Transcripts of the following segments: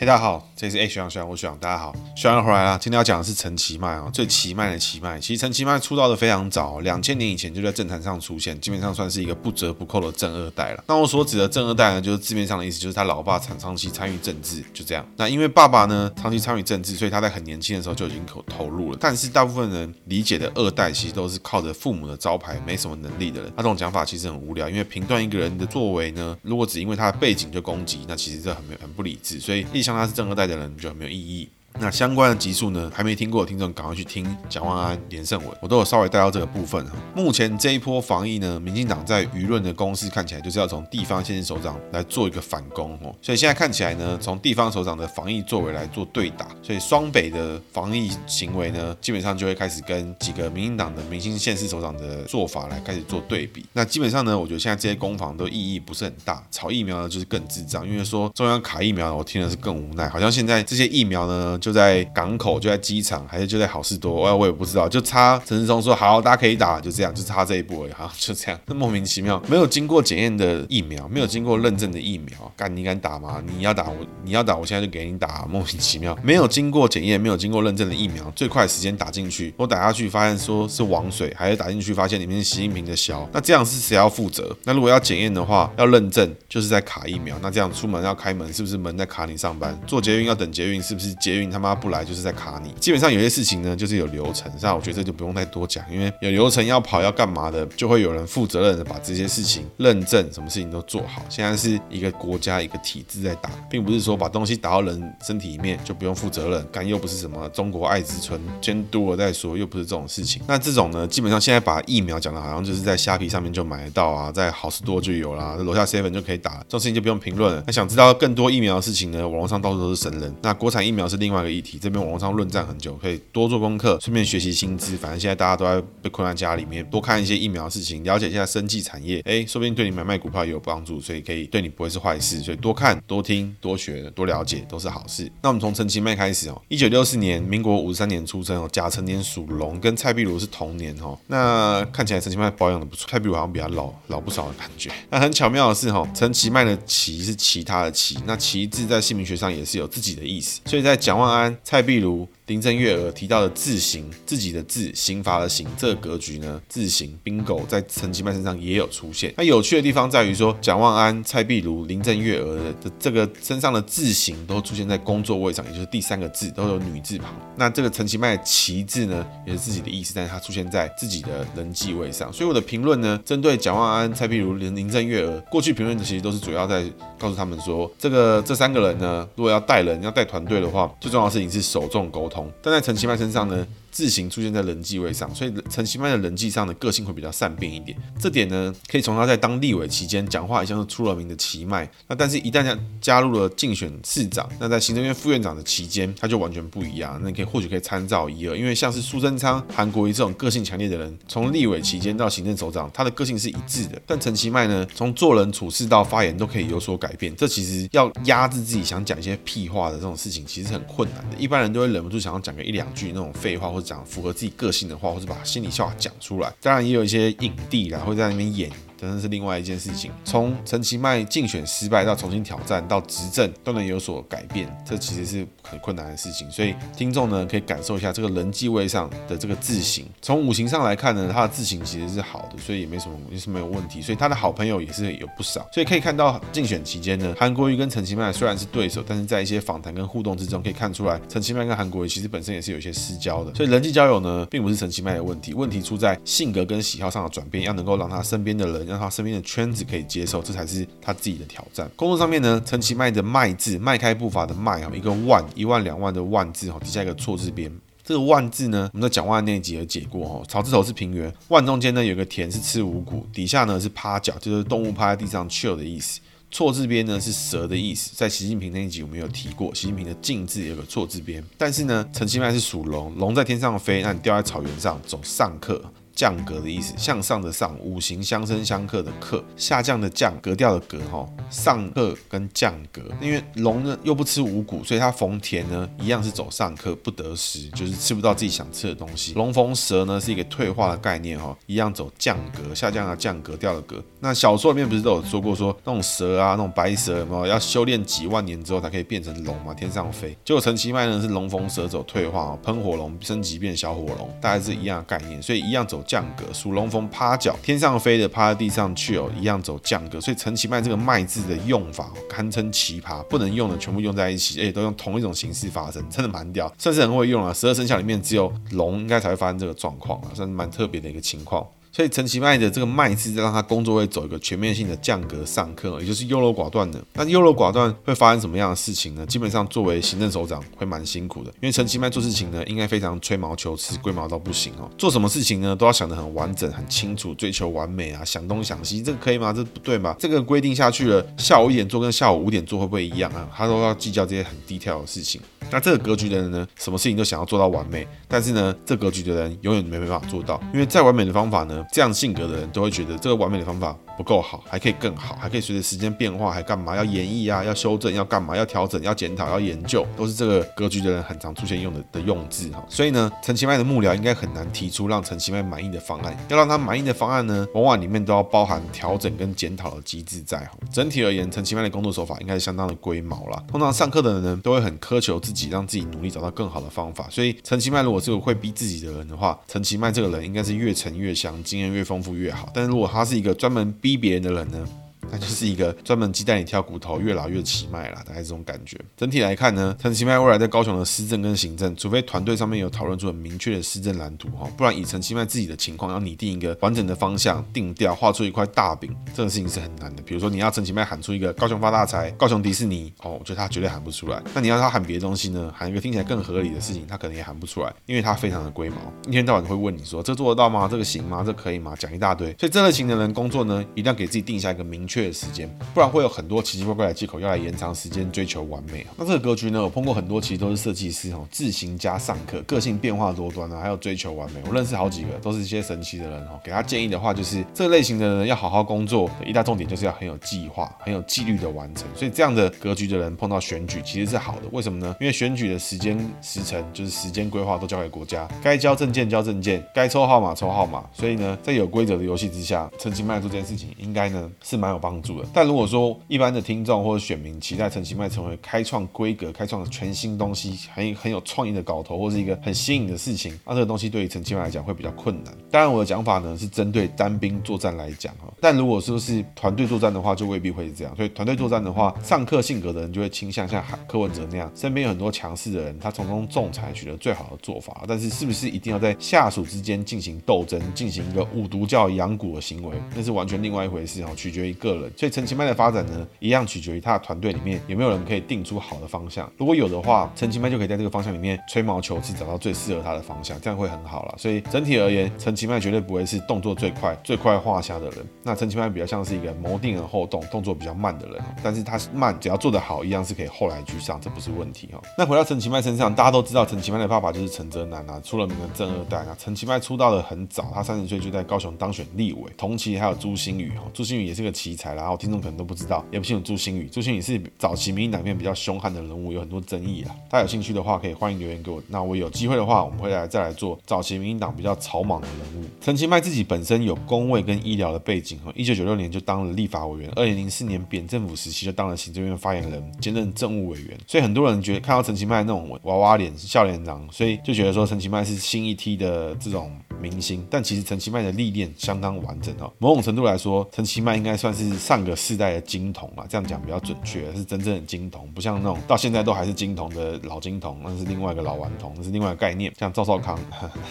嘿，大家好。这里是哎，学长学长，我学长，大家好，学长回来了。今天要讲的是陈其迈啊，最奇迈的奇迈。其实陈其迈出道的非常早，两千年以前就在政坛上出现，基本上算是一个不折不扣的正二代了。那我所指的正二代呢，就是字面上的意思，就是他老爸长长期参与政治，就这样。那因为爸爸呢长期参与政治，所以他在很年轻的时候就已经投投入了。但是大部分人理解的二代，其实都是靠着父母的招牌，没什么能力的人。那这种讲法其实很无聊，因为评断一个人的作为呢，如果只因为他的背景就攻击，那其实这很没很不理智。所以一像他是正二代的人，就很没有意义。那相关的集数呢，还没听过的听众赶快去听蒋万安、连胜文，我都有稍微带到这个部分。目前这一波防疫呢，民进党在舆论的攻势看起来就是要从地方县市首长来做一个反攻哦，所以现在看起来呢，从地方首长的防疫作为来做对打，所以双北的防疫行为呢，基本上就会开始跟几个民进党的明星县市首长的做法来开始做对比。那基本上呢，我觉得现在这些攻防都意义不是很大，炒疫苗呢就是更智障，因为说中央卡疫苗，我听的是更无奈，好像现在这些疫苗呢。就就在港口，就在机场，还是就在好事多？我我也不知道，就差陈时中说好，大家可以打，就这样，就差这一步而已，好，就这样，那莫名其妙，没有经过检验的疫苗，没有经过认证的疫苗，干你敢打吗？你要打我，你要打，我现在就给你打，莫名其妙，没有经过检验，没有经过认证的疫苗，最快时间打进去，我打下去发现说是王水，还是打进去发现里面是习近平的洨，那这样是谁要负责？那如果要检验的话，要认证，就是在卡疫苗，那这样出门要开门，是不是门在卡你上班？坐捷运要等捷运，是不是捷运？妈不来就是在卡你。基本上有些事情呢，就是有流程，那我觉得这就不用再多讲，因为有流程要跑要干嘛的，就会有人负责任的把这些事情认证，什么事情都做好。现在是一个国家一个体制在打，并不是说把东西打到人身体里面就不用负责任，干又不是什么中国爱之春监督了再说，又不是这种事情。那这种呢，基本上现在把疫苗讲的好像就是在虾皮上面就买得到啊，在好市多就有啦，楼下 seven 就可以打，这种事情就不用评论了。那想知道更多疫苗的事情呢，网络上到处都是神人。那国产疫苗是另外一个议题。这边网络上论战很久，可以多做功课，顺便学习新知。反正现在大家都在被困在家里面，多看一些疫苗的事情，了解一下生技产业，哎，说不定对你买卖股票也有帮助，所以可以对你不会是坏事。所以多看、多听、多学、多了解都是好事。那我们从陈其迈开始哦，一九六四年，民国五十三年出生哦，甲辰年属龙，跟蔡壁如是同年哦。那看起来陈其迈保养的不错，蔡壁如好像比他老老不少的感觉。那很巧妙的是哈，陈其迈的其是其他的其，那其字在姓名学上也是有自己的意思，所以在蒋万安、蔡壁如。林郑月娥提到的字形，自己的字，刑罚的刑，这个格局呢，字形 bingo 在陈其迈身上也有出现。那有趣的地方在于说，蒋万安、蔡壁如、林郑月娥的这个身上的字形都出现在工作位上，也就是第三个字都有女字旁。那这个陈其迈的其字呢，也是自己的意思，但是它出现在自己的人际位上。所以我的评论呢，针对蒋万安、蔡壁如、林林郑月娥，过去评论的其实都是主要在告诉他们说，这个这三个人呢，如果要带人、要带团队的话，最重要的事情是首重沟通。但在陈其迈身上呢，字形出现在人际位上，所以陈其迈的人际上的个性会比较善变一点。这点呢，可以从他在当立委期间讲话，也像是出了名的其迈。那但是，一旦加加入了竞选市长，那在行政院副院长的期间，他就完全不一样。那你可以或许可以参照一二，因为像是苏贞昌、韩国瑜这种个性强烈的人，从立委期间到行政首长，他的个性是一致的。但陈其迈呢，从做人处事到发言都可以有所改变。这其实要压制自己想讲一些屁话的这种事情，其实很困难的。一般人都会忍不住想要讲个一两句那种废话，或者讲符合自己个性的话，或者把心里笑话讲出来。当然也有一些影帝啦，会在那边演。真的是另外一件事情。从陈其迈竞选失败到重新挑战到执政，都能有所改变，这其实是很困难的事情。所以听众呢，可以感受一下这个人际位上的这个字形。从五行上来看呢，他的字形其实是好的，所以也没什么也是没有问题。所以他的好朋友也是有不少。所以可以看到竞选期间呢，韩国瑜跟陈其迈虽然是对手，但是在一些访谈跟互动之中，可以看出来陈其迈跟韩国瑜其实本身也是有一些私交的。所以人际交友呢，并不是陈其迈的问题，问题出在性格跟喜好上的转变，要能够让他身边的人。让他身边的圈子可以接受，这才是他自己的挑战。工作上面呢，陈其迈的迈字，迈开步伐的迈哈，一个万，一万两万的万字哈，底下一个错字边。这个万字呢，我们在讲万那一集有解过哈。草字头是平原，万中间呢有个田是吃五谷，底下呢是趴脚，就是动物趴在地上翘的意思。错字边呢是蛇的意思，在习近平那一集我们有提过，习近平的近字有个错字边。但是呢，陈其迈是属龙，龙在天上飞，那你掉在草原上走上客。降格的意思，向上的上，五行相生相克的克，下降的降，格调的格哈，上克跟降格。因为龙呢又不吃五谷，所以它逢田呢一样是走上克，不得食，就是吃不到自己想吃的东西。龙逢蛇呢是一个退化的概念哈，一样走降格，下降的降，格调的格。那小说里面不是都有说过说那种蛇啊，那种白蛇有没有要修炼几万年之后才可以变成龙嘛，天上飞。结果陈其迈呢是龙逢蛇走退化，喷火龙升级变小火龙，大概是一样的概念，所以一样走降格。属龙逢趴脚，天上飞的趴在地上去哦，一样走降格。所以陈其迈这个迈字的用法堪称奇葩，不能用的全部用在一起，而且都用同一种形式发生，真的蛮屌，算是很会用啊。十二生肖里面只有龙应该才会发生这个状况啊，算是蛮特别的一个情况。所以陈其迈的这个迈字，让他工作会走一个全面性的降格上课，也就是优柔寡断的。那优柔寡断会发生什么样的事情呢？基本上作为行政首长会蛮辛苦的，因为陈其迈做事情呢，应该非常吹毛求疵、龟毛到不行哦。做什么事情呢，都要想得很完整、很清楚，追求完美啊，想东想西，这个可以吗？这不对吧？这个规定下去了，下午一点做跟下午五点做会不会一样啊？他都要计较这些很低调的事情。那这个格局的人呢，什么事情都想要做到完美，但是呢，这格局的人永远没办法做到，因为再完美的方法呢，这样性格的人都会觉得这个完美的方法不够好，还可以更好，还可以随着时间变化，还干嘛？要演绎啊，要修正，要干嘛？要调整，要检讨，要研究，都是这个格局的人很常出现用的的用字哈。所以呢，陈其迈的幕僚应该很难提出让陈其迈满意的方案。要让他满意的方案呢，往往里面都要包含调整跟检讨的机制在哈。整体而言，陈其迈的工作手法应该是相当的龟毛啦。通常上课的人呢，都会很苛求自己，让自己努力找到更好的方法。所以陈其迈如果是个会逼自己的人的话，陈其迈这个人应该是越沉越香，经验越丰富越好。但是如果他是一个专门逼逼别人的人呢？那就是一个专门鸡蛋里挑骨头，越老越奇迈啦，大概这种感觉。整体来看呢，陈其迈未来在高雄的施政跟行政，除非团队上面有讨论出很明确的施政蓝图哈，不然以陈其迈自己的情况，要拟定一个完整的方向、定调、画出一块大饼，这个事情是很难的。比如说你要陈其迈喊出一个高雄发大财、高雄迪士尼哦，我觉得他绝对喊不出来。那你要他喊别的东西呢？喊一个听起来更合理的事情，他可能也喊不出来，因为他非常的龟毛，一天到晚会问你说这做得到吗？这个行吗？这可以吗？讲一大堆。所以这类型的人工作呢，一定要给自己定下一个明确的时间。不然会有很多奇奇怪怪的借口要来延长时间追求完美。那这个格局呢，我碰过很多，其实都是设计师哈，自行加上课，个性变化多端啊，还有追求完美。我认识好几个，都是一些神奇的人哈。给他建议的话，就是这类型的人要好好工作，一大重点就是要很有计划、很有纪律的完成。所以这样的格局的人碰到选举其实是好的。为什么呢？因为选举的时间时程就是时间规划都交给国家，该交证件交证件，该抽号码抽号码。所以呢，在有规则的游戏之下，陈其迈做这件事情应该呢是蛮有帮帮助的。但如果说一般的听众或者选民期待陈其迈成为开创规格、开创全新东西、很很有创意的搞头，或是一个很新颖的事情，那这个东西对于陈其迈来讲会比较困难。当然，我的讲法呢是针对单兵作战来讲哈，但如果说是团队作战的话，就未必会是这样。所以团队作战的话，上课性格的人就会倾向像柯文哲那样，身边有很多强势的人，他从中仲裁，取得最好的做法。但是，是不是一定要在下属之间进行斗争，进行一个五毒教养蛊的行为，那是完全另外一回事哈，取决于个个人。所以陈其迈的发展呢？一样取决于他的团队里面有没有人可以定出好的方向。如果有的话，陈其迈就可以在这个方向里面吹毛求疵，找到最适合他的方向，这样会很好了。所以整体而言，陈其迈绝对不会是动作最快、最快画下的人。那陈其迈比较像是一个谋定而后动、动作比较慢的人。但是他慢，只要做得好，一样是可以后来居上，这不是问题哈。那回到陈其迈身上，大家都知道陈其迈的爸爸就是陈哲南啊，出了名的正二代啊。陈其迈出道的很早，他三十岁就在高雄当选立委，同期还有朱星宇哈，朱星宇也是个奇才，然后听众可能都不知道，也不清楚朱星宇。朱星宇是早期民进党里面比较凶悍的人物，有很多争议啊。大家有兴趣的话，可以欢迎留言给我。那我有机会的话，我们会来再来做早期民进党比较草莽的人物。陈其迈自己本身有公卫跟医疗的背景，哈，一九九六年就当了立法委员，二零零四年扁政府时期就当了行政院发言人，兼任政务委员。所以很多人觉得看到陈其迈那种娃娃脸、笑脸郎，所以就觉得说陈其迈是新一梯的这种明星。但其实陈其迈的历练相当完整哦，某种程度来说，陈其迈应该算是上个世代的金童啊，这样讲比较准确，是真正的金童，不像那种到现在都还是金童的老金童，那是另外一个老顽童，那是另外一个概念。像赵少康，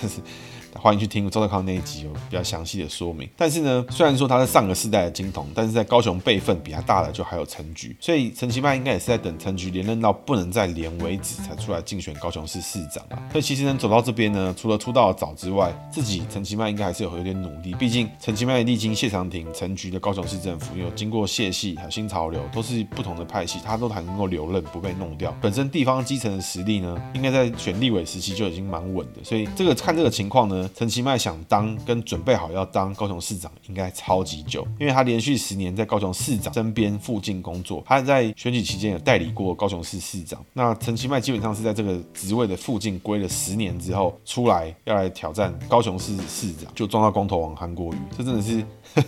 欢迎去听周德康那一集有比较详细的说明。但是呢，虽然说他是上个世代的金童，但是在高雄辈分比他大的就还有陈菊，所以陈其迈应该也是在等陈菊连任到不能再连为止才出来竞选高雄市市长啊。所以其实能走到这边呢，除了出道早之外，自己陈其迈应该还是有有点努力，毕竟陈其迈历经谢长廷、陈菊的高雄市政府，有经过谢系还有新潮流，都是不同的派系，他都还能够留任不被弄掉。本身地方基层的实力呢，应该在选立委时期就已经蛮稳的，所以这个看这个情况呢，陈其迈想当跟准备好要当高雄市长，应该超级久，因为他连续十年在高雄市长身边附近工作，他在选举期间有代理过高雄市市长。那陈其迈基本上是在这个职位的附近归了十年之后出来要来挑战高雄市市长，就撞到光头王韩国瑜，这真的是。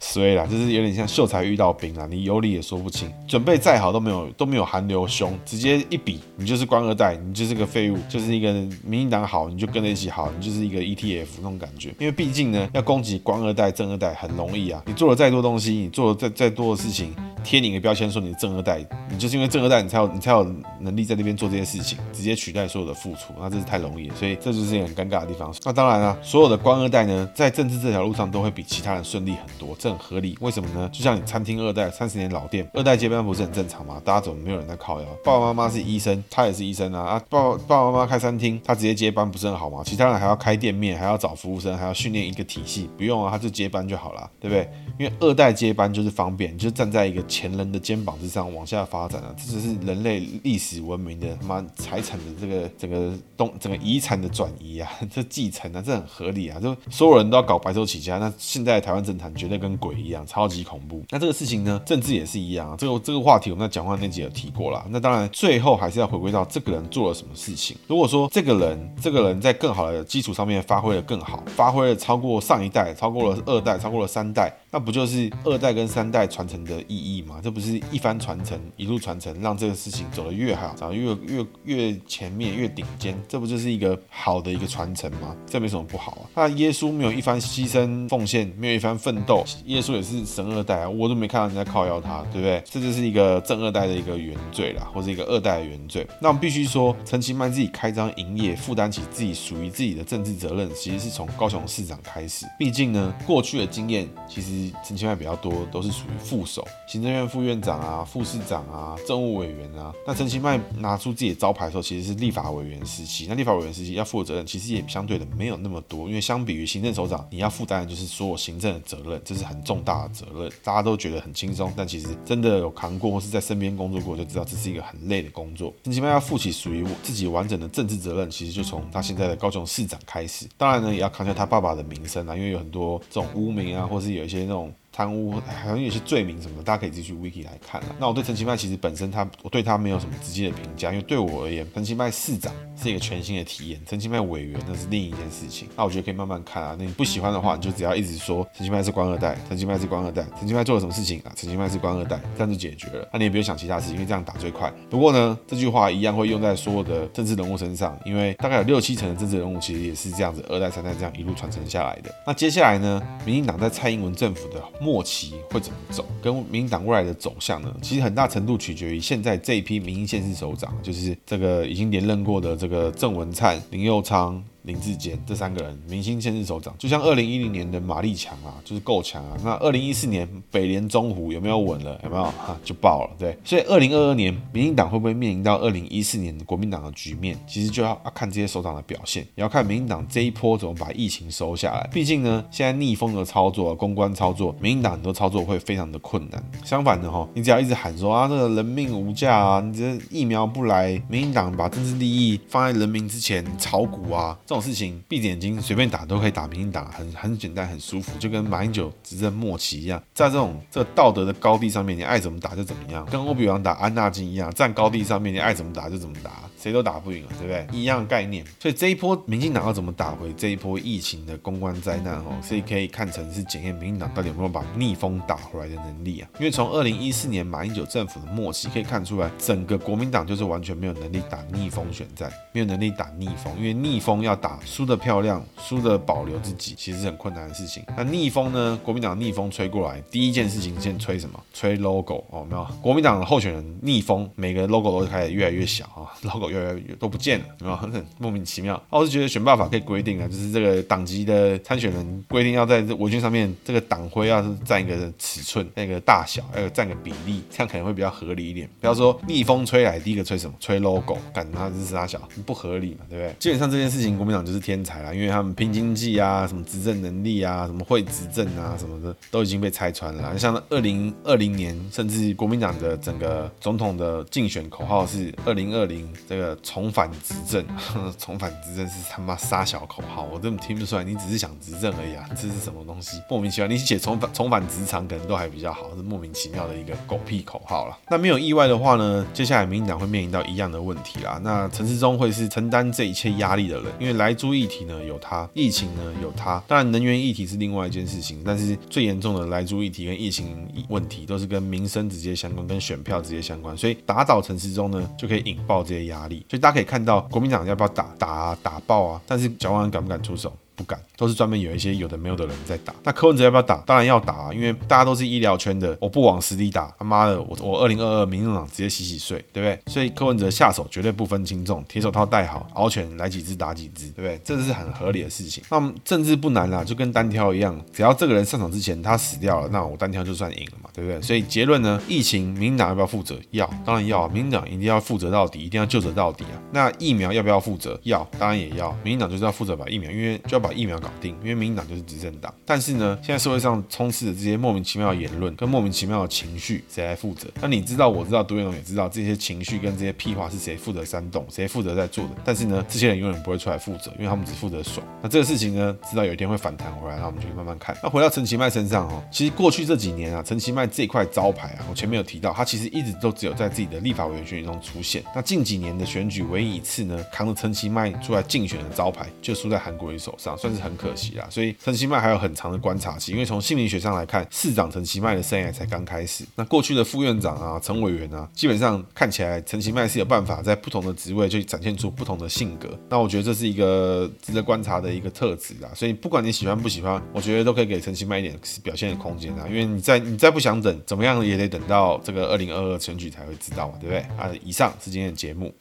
衰啦，就是有点像秀才遇到兵啊，你有理也说不清，准备再好都没有都没有韩流凶，直接一比，你就是官二代，你就是个废物，就是一个民进党好，你就跟着一起好，你就是一个 ETF 那种感觉。因为毕竟呢，要攻击官二代、正二代很容易啊，你做了再多东西，你做了再再多的事情，贴你一个标签说你是正二代，你就是因为正二代，你才有你才有能力在那边做这些事情，直接取代所有的付出，那这是太容易了，所以这就是一个很尴尬的地方。那当然了，所有的官二代呢，在政治这条路上都会比其他人顺利很多。很合理，为什么呢？就像你餐厅二代三十年老店，二代接班不是很正常吗？大家怎么没有人在靠腰？爸爸妈妈是医生，他也是医生啊啊！爸爸爸爸妈妈开餐厅，他直接接班不是很好吗？其他人还要开店面，还要找服务生，还要训练一个体系，不用啊，他就接班就好了，对不对？因为二代接班就是方便，就站在一个前人的肩膀之上往下发展啊，这只是人类历史文明的妈财产的这个整个东整个遗产的转移啊，这继承啊，这很合理啊，就所有人都要搞白手起家，那现在台湾政坛绝对跟鬼一样，超级恐怖。那这个事情呢，政治也是一样啊。这个这个话题我们在讲话那集有提过啦。那当然，最后还是要回归到这个人做了什么事情。如果说这个人，这个人在更好的基础上面发挥的更好，发挥了超过上一代，超过了二代，超过了三代。那不就是二代跟三代传承的意义吗？这不是一番传承，一路传承，让这个事情走得越好，长得越越越前面，越顶尖，这不就是一个好的一个传承吗？这没什么不好啊。那耶稣没有一番牺牲奉献，没有一番奋斗，耶稣也是神二代啊，我都没看到人家靠腰他，对不对？这就是一个正二代的一个原罪啦，或者一个二代的原罪。那我们必须说，陈其迈自己开张营业，负担起自己属于自己的政治责任，其实是从高雄市长开始。毕竟呢，过去的经验其实。陈其迈比较多都是属于副手、行政院副院长啊、副市长啊、政务委员啊。那陈其迈拿出自己的招牌的时候，其实是立法委员时期。那立法委员时期要负的责任，其实也相对的没有那么多，因为相比于行政首长，你要负担的就是所有行政的责任，这是很重大的责任。大家都觉得很轻松，但其实真的有扛过或是在身边工作过，就知道这是一个很累的工作。陈其迈要负起属于我自己完整的政治责任，其实就从他现在的高雄市长开始。当然呢，也要扛下他爸爸的名声啊，因为有很多这种污名啊，或是有一些那种。贪污好像有些罪名什么的，大家可以自己去 wiki 来看了。那我对陈其迈其实本身他，我对他没有什么直接的评价，因为对我而言，陈其迈市长是一个全新的体验，陈其迈委员那是另一件事情。那我觉得可以慢慢看啊。那你不喜欢的话，你就只要一直说陈其迈是官二代，陈其迈是官二代，陈其迈做了什么事情啊？陈其迈是官二代，这样就解决了。那你也不用想其他事情，因为这样打最快。不过呢，这句话一样会用在所有的政治人物身上，因为大概有六七成的政治人物其实也是这样子，二代三代这样一路传承下来的。那接下来呢，民进党在蔡英文政府的末期会。怎么走？跟民进党未来的走向呢？其实很大程度取决于现在这一批民意县市首长，就是这个已经连任过的这个郑文灿、林佑昌。林志坚这三个人，明星县市首长，就像二零一零年的马立强啊，就是够强啊。那二零一四年北联中湖有没有稳了？有没有？哈，就爆了。对，所以二零二二年民进党会不会面临到二零一四年的国民党的局面？其实就要看这些首长的表现，也要看民进党这一波怎么把疫情收下来。毕竟呢，现在逆风的操作、公关操作，民进党很多操作会非常的困难。相反的哈，你只要一直喊说啊，这个人命无价啊，你这疫苗不来，民进党把政治利益放在人民之前，炒股啊，这种事情。闭着眼睛随便打都可以打民进党，很很简单，很舒服，就跟马英九执政末期一样，在这种这道德的高地上面，你爱怎么打就怎么样，跟欧比王打安纳金一样，站高地上面，你爱怎么打就怎么打。谁都打不赢了，对不对？一样概念。所以这一波民进党要怎么打回这一波疫情的公关灾难哦？所以可以看成是检验民进党到底有没有把逆风打回来的能力啊。因为从二零一四年马英九政府的末期可以看出来，整个国民党就是完全没有能力打逆风选战，没有能力打逆风。因为逆风要打输得漂亮，输得保留自己，其实是很困难的事情。那逆风呢？国民党逆风吹过来，第一件事情先吹什么？吹 logo 哦，没有？国民党的候选人逆风，每个 logo 都开始越来越小啊，logo。越来越都不见了，有没有？很莫名其妙。我是觉得选办法可以规定啊，就是这个党籍的参选人规定要在这文件上面，这个党徽要是占一个尺寸，那个大小，要有占个比例，这样可能会比较合理一点。不要说逆风吹来，第一个吹什么？吹 logo，感觉它是啥小，不合理嘛，对不对？基本上这件事情，国民党就是天才啦，因为他们拼经济啊，什么执政能力啊，什么会执政啊，什么的都已经被拆穿了。像二零二零年，甚至国民党的整个总统的竞选口号是二零二零这个重返执政，重返执政是他妈杀小口号，我根本听不出来，你只是想执政而已啊，这是什么东西？莫名其妙，你写重返重返职场可能都还比较好，是莫名其妙的一个狗屁口号了。那没有意外的话呢，接下来民进党会面临到一样的问题啦。那陈世忠会是承担这一切压力的人，因为莱猪议题呢有它，疫情呢有它，当然能源议题是另外一件事情，但是最严重的莱猪议题跟疫情问题都是跟民生直接相关，跟选票直接相关，所以打倒陈时中呢就可以引爆这些压力。所以大家可以看到，国民党要不要打打啊打爆啊？但是蒋万安敢不敢出手？不敢，都是专门有一些有的没有的人在打。那柯文哲要不要打？当然要打啊，因为大家都是医疗圈的，我不往死里打，他妈的，我我二零二二民进党直接洗洗睡，对不对？所以柯文哲下手绝对不分轻重，铁手套戴好，獒犬来几只打几只，对不对？这是很合理的事情。那么政治不难啦，就跟单挑一样，只要这个人上场之前他死掉了，那我单挑就算赢了嘛，对不对？所以结论呢，疫情民进党要不要负责？要，当然要啊，民进党一定要负责到底，一定要救责到底啊。那疫苗要不要负责？要，当然也要，民进党就是要负责把疫苗，因为就要把疫苗搞定。因为民进党就是执政党，但是呢，现在社会上充斥着这些莫名其妙的言论跟莫名其妙的情绪，谁来负责？那你知道，我知道，独眼龙也知道，这些情绪跟这些屁话是谁负责煽动，谁负责在做的？但是呢，这些人永远不会出来负责，因为他们只负责爽。那这个事情呢，知道有一天会反弹回来，那我们就慢慢看。那回到陈其迈身上哦，其实过去这几年啊，陈其迈这块招牌啊，我前面有提到，他其实一直都只有在自己的立法委员选举中出现。那近几年的选举，唯一一次呢，扛着陈其迈出来竞选的招牌，就输在韩国瑜手上，算是很可惜啦。所以陈其迈。还有很长的观察期，因为从心理学上来看，市长陈其迈的生涯才刚开始。那过去的副院长啊、陈委员啊，基本上看起来陈其迈是有办法在不同的职位就展现出不同的性格。那我觉得这是一个值得观察的一个特质啦。所以不管你喜欢不喜欢，我觉得都可以给陈其迈一点表现的空间啊。因为你再你再不想等，怎么样也得等到这个二零二二选举才会知道嘛，对不对？啊，以上是今天的节目。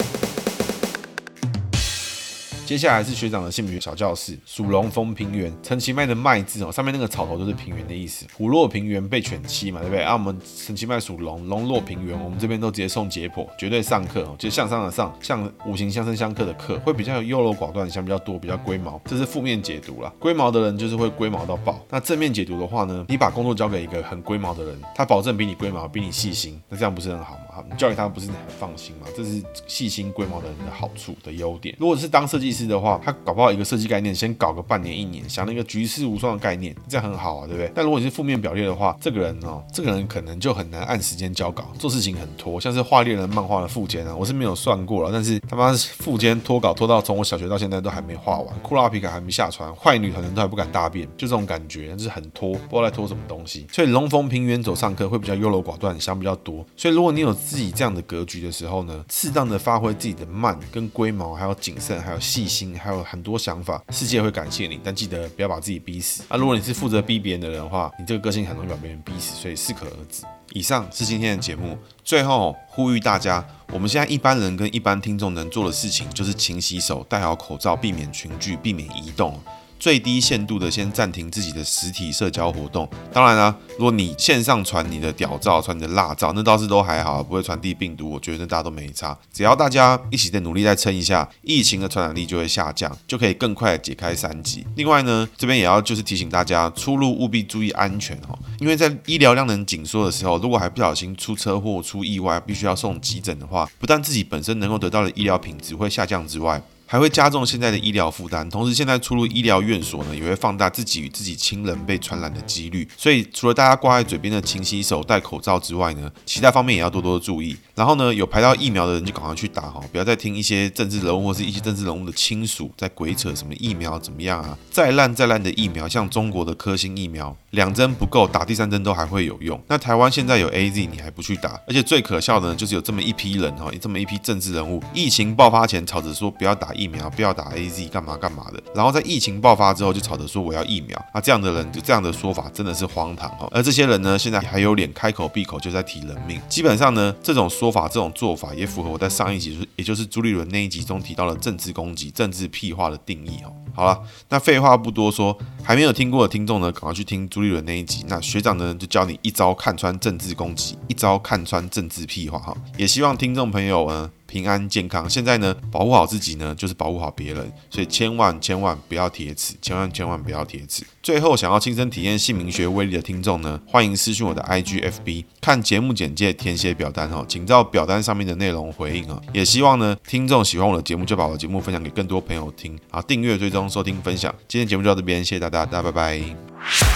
接下来是学长的姓名小教室，属龙逢平原，陈其迈的迈字哦，上面那个草头就是平原的意思。虎落平原被犬欺嘛，对不对？啊，我们陈其迈属龙，龙落平原，我们这边都直接送解剖，绝对上课哦，就向上的上，像五行相生相克的克，会比较优柔寡断，想比较多，比较龟毛，这是负面解读啦。龟毛的人就是会龟毛到爆。那正面解读的话呢，你把工作交给一个很龟毛的人，他保证比你龟毛，比你细心，那这样不是很好吗？你交给他不是很放心吗？这是细心龟毛的人的好处的优点。如果是当设计师的话，他搞不好一个设计概念，先搞个半年一年，想那个举世无双的概念，这样很好啊，对不对？但如果你是负面表列的话，这个人哦，这个人可能就很难按时间交稿，做事情很拖，像是画猎人漫画的富坚啊，我是没有算过了，但是他妈富坚拖稿拖到从我小学到现在都还没画完，库拉皮卡还没下船，坏女团人都还不敢大便，就这种感觉，就是很拖，不知道在拖什么东西。所以龙逢平原走上课会比较优柔寡断，想比较多。所以如果你有自己这样的格局的时候呢，适当的发挥自己的慢跟龟毛，还有谨慎，还有细心，还有很多想法，世界会感谢你。但记得不要把自己逼死啊！如果你是负责逼别人的人的话，你这个个性很容易把别人逼死，所以适可而止。以上是今天的节目，最后呼吁大家，我们现在一般人跟一般听众能做的事情，就是勤洗手、戴好口罩、避免群聚、避免移动。最低限度的先暂停自己的实体社交活动。当然啦、如果你线上传你的屌照、传你的辣照，那倒是都还好，不会传递病毒。我觉得那大家都没差。只要大家一起的努力再撑一下，疫情的传染力就会下降，就可以更快解开三级。另外呢，这边也要就是提醒大家，出入务必注意安全哦。因为在医疗量能紧缩的时候，如果还不小心出车祸、出意外，必须要送急诊的话，不但自己本身能够得到的医疗品质会下降之外，还会加重现在的医疗负担，同时现在出入医疗院所呢，也会放大自己与自己亲人被传染的几率。所以除了大家挂在嘴边的勤洗手、戴口罩之外呢，其他方面也要多多注意。然后呢，有排到疫苗的人就赶快去打哈，不要再听一些政治人物或是一些政治人物的亲属在鬼扯什么疫苗怎么样啊？再烂再烂的疫苗，像中国的科兴疫苗，两针不够，打第三针都还会有用。那台湾现在有 AZ，你还不去打？而且最可笑的呢，就是有这么一批人哈，这么一批政治人物，疫情爆发前吵着说不要打。疫苗不要打 AZ 干嘛干嘛的，然后在疫情爆发之后就吵着说我要疫苗，那这样的人就这样的说法真的是荒唐哈。而这些人呢，现在还有脸开口闭口就在提人命，基本上呢，这种说法这种做法也符合我在上一集，也就是朱立伦那一集中提到的政治攻击、政治屁话的定义哦。好了，那废话不多说，还没有听过的听众呢，赶快去听朱立伦那一集。那学长呢，就教你一招看穿政治攻击，一招看穿政治屁话哈。也希望听众朋友呢，平安健康。现在呢，保护好自己呢，就是保护好别人。所以千万千万不要铁齿，千万千万不要铁齿。最后，想要亲身体验姓名学威力的听众呢，欢迎私讯我的 IGFB，看节目简介，填写表单哦，请照表单上面的内容回应啊。也希望呢，听众喜欢我的节目，就把我的节目分享给更多朋友听啊，订阅、追踪、收听、分享。今天节目就到这边，谢谢大家，大家拜拜。